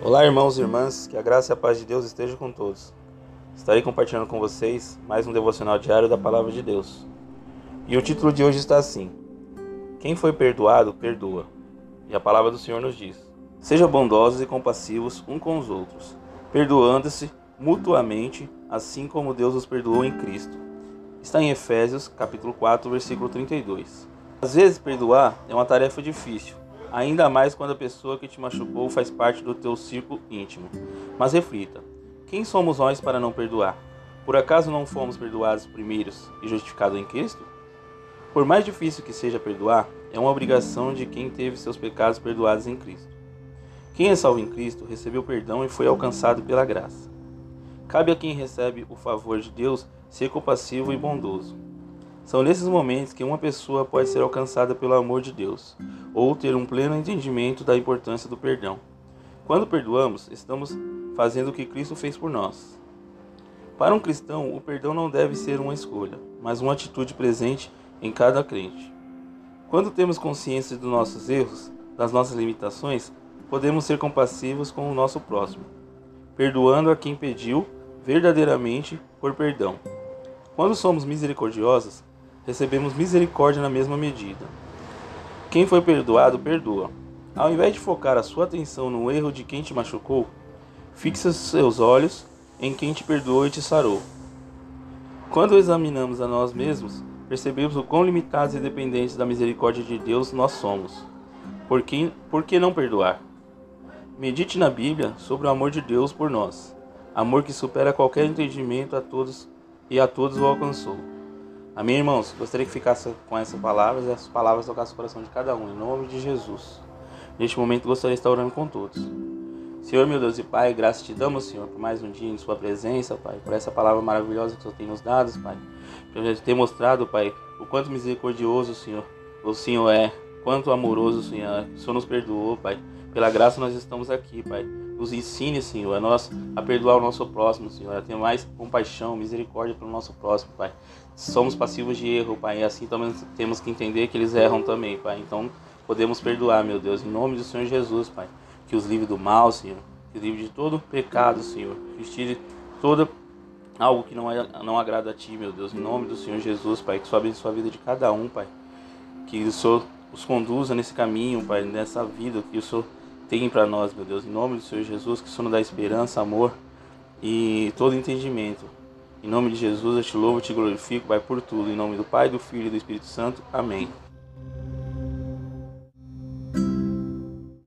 Olá, irmãos e irmãs, que a graça e a paz de Deus estejam com todos. Estarei compartilhando com vocês mais um devocional diário da Palavra de Deus. E o título de hoje está assim: Quem foi perdoado, perdoa. E a palavra do Senhor nos diz: Sejam bondosos e compassivos um com os outros, perdoando-se mutuamente, assim como Deus os perdoou em Cristo. Está em Efésios, capítulo 4, versículo 32. Às vezes perdoar é uma tarefa difícil, ainda mais quando a pessoa que te machucou faz parte do teu círculo íntimo. Mas reflita: quem somos nós para não perdoar? Por acaso não fomos perdoados primeiros e justificados em Cristo? Por mais difícil que seja perdoar, é uma obrigação de quem teve seus pecados perdoados em Cristo. Quem é salvo em Cristo recebeu perdão e foi alcançado pela graça. Cabe a quem recebe o favor de Deus ser compassivo e bondoso. São nesses momentos que uma pessoa pode ser alcançada pelo amor de Deus ou ter um pleno entendimento da importância do perdão. Quando perdoamos, estamos fazendo o que Cristo fez por nós. Para um cristão, o perdão não deve ser uma escolha, mas uma atitude presente em cada crente. Quando temos consciência dos nossos erros, das nossas limitações, podemos ser compassivos com o nosso próximo, perdoando a quem pediu verdadeiramente por perdão. Quando somos misericordiosos, recebemos misericórdia na mesma medida. Quem foi perdoado, perdoa. Ao invés de focar a sua atenção no erro de quem te machucou, fixe seus olhos em quem te perdoou e te sarou. Quando examinamos a nós mesmos, percebemos o quão limitados e dependentes da misericórdia de Deus nós somos. Por que, por que não perdoar? Medite na Bíblia sobre o amor de Deus por nós, amor que supera qualquer entendimento a todos e a todos o alcançou. Amém, irmãos? Gostaria que ficasse com essas palavras e essas palavras tocassem o coração de cada um, em nome de Jesus. Neste momento, gostaria de estar orando com todos. Senhor, meu Deus e Pai, graças te damos, Senhor, por mais um dia em Sua presença, Pai, por essa palavra maravilhosa que o Senhor tem nos dado, Pai. Por ter mostrado, Pai, o quanto misericordioso, Senhor, o Senhor é, quanto amoroso, Senhor, é. o Senhor nos perdoou, Pai. Pela graça nós estamos aqui, Pai. Nos ensine, Senhor, a nós a perdoar o nosso próximo, Senhor, a ter mais compaixão, misericórdia pelo nosso próximo, Pai. Somos passivos de erro, Pai, e assim também temos que entender que eles erram também, Pai. Então podemos perdoar, meu Deus, em nome do Senhor Jesus, Pai. Que os livre do mal, Senhor, que os livre de todo pecado, Senhor. Que os tire toda algo que não, é, não agrada a Ti, meu Deus, em nome do Senhor Jesus, Pai. Que o Senhor abençoe a vida de cada um, Pai. Que o Senhor os conduza nesse caminho, Pai, nessa vida que o Senhor tem para nós, meu Deus, em nome do Senhor Jesus, que o Senhor dá esperança, amor e todo entendimento. Em nome de Jesus, eu te louvo te glorifico, Pai, por tudo. Em nome do Pai, do Filho e do Espírito Santo. Amém.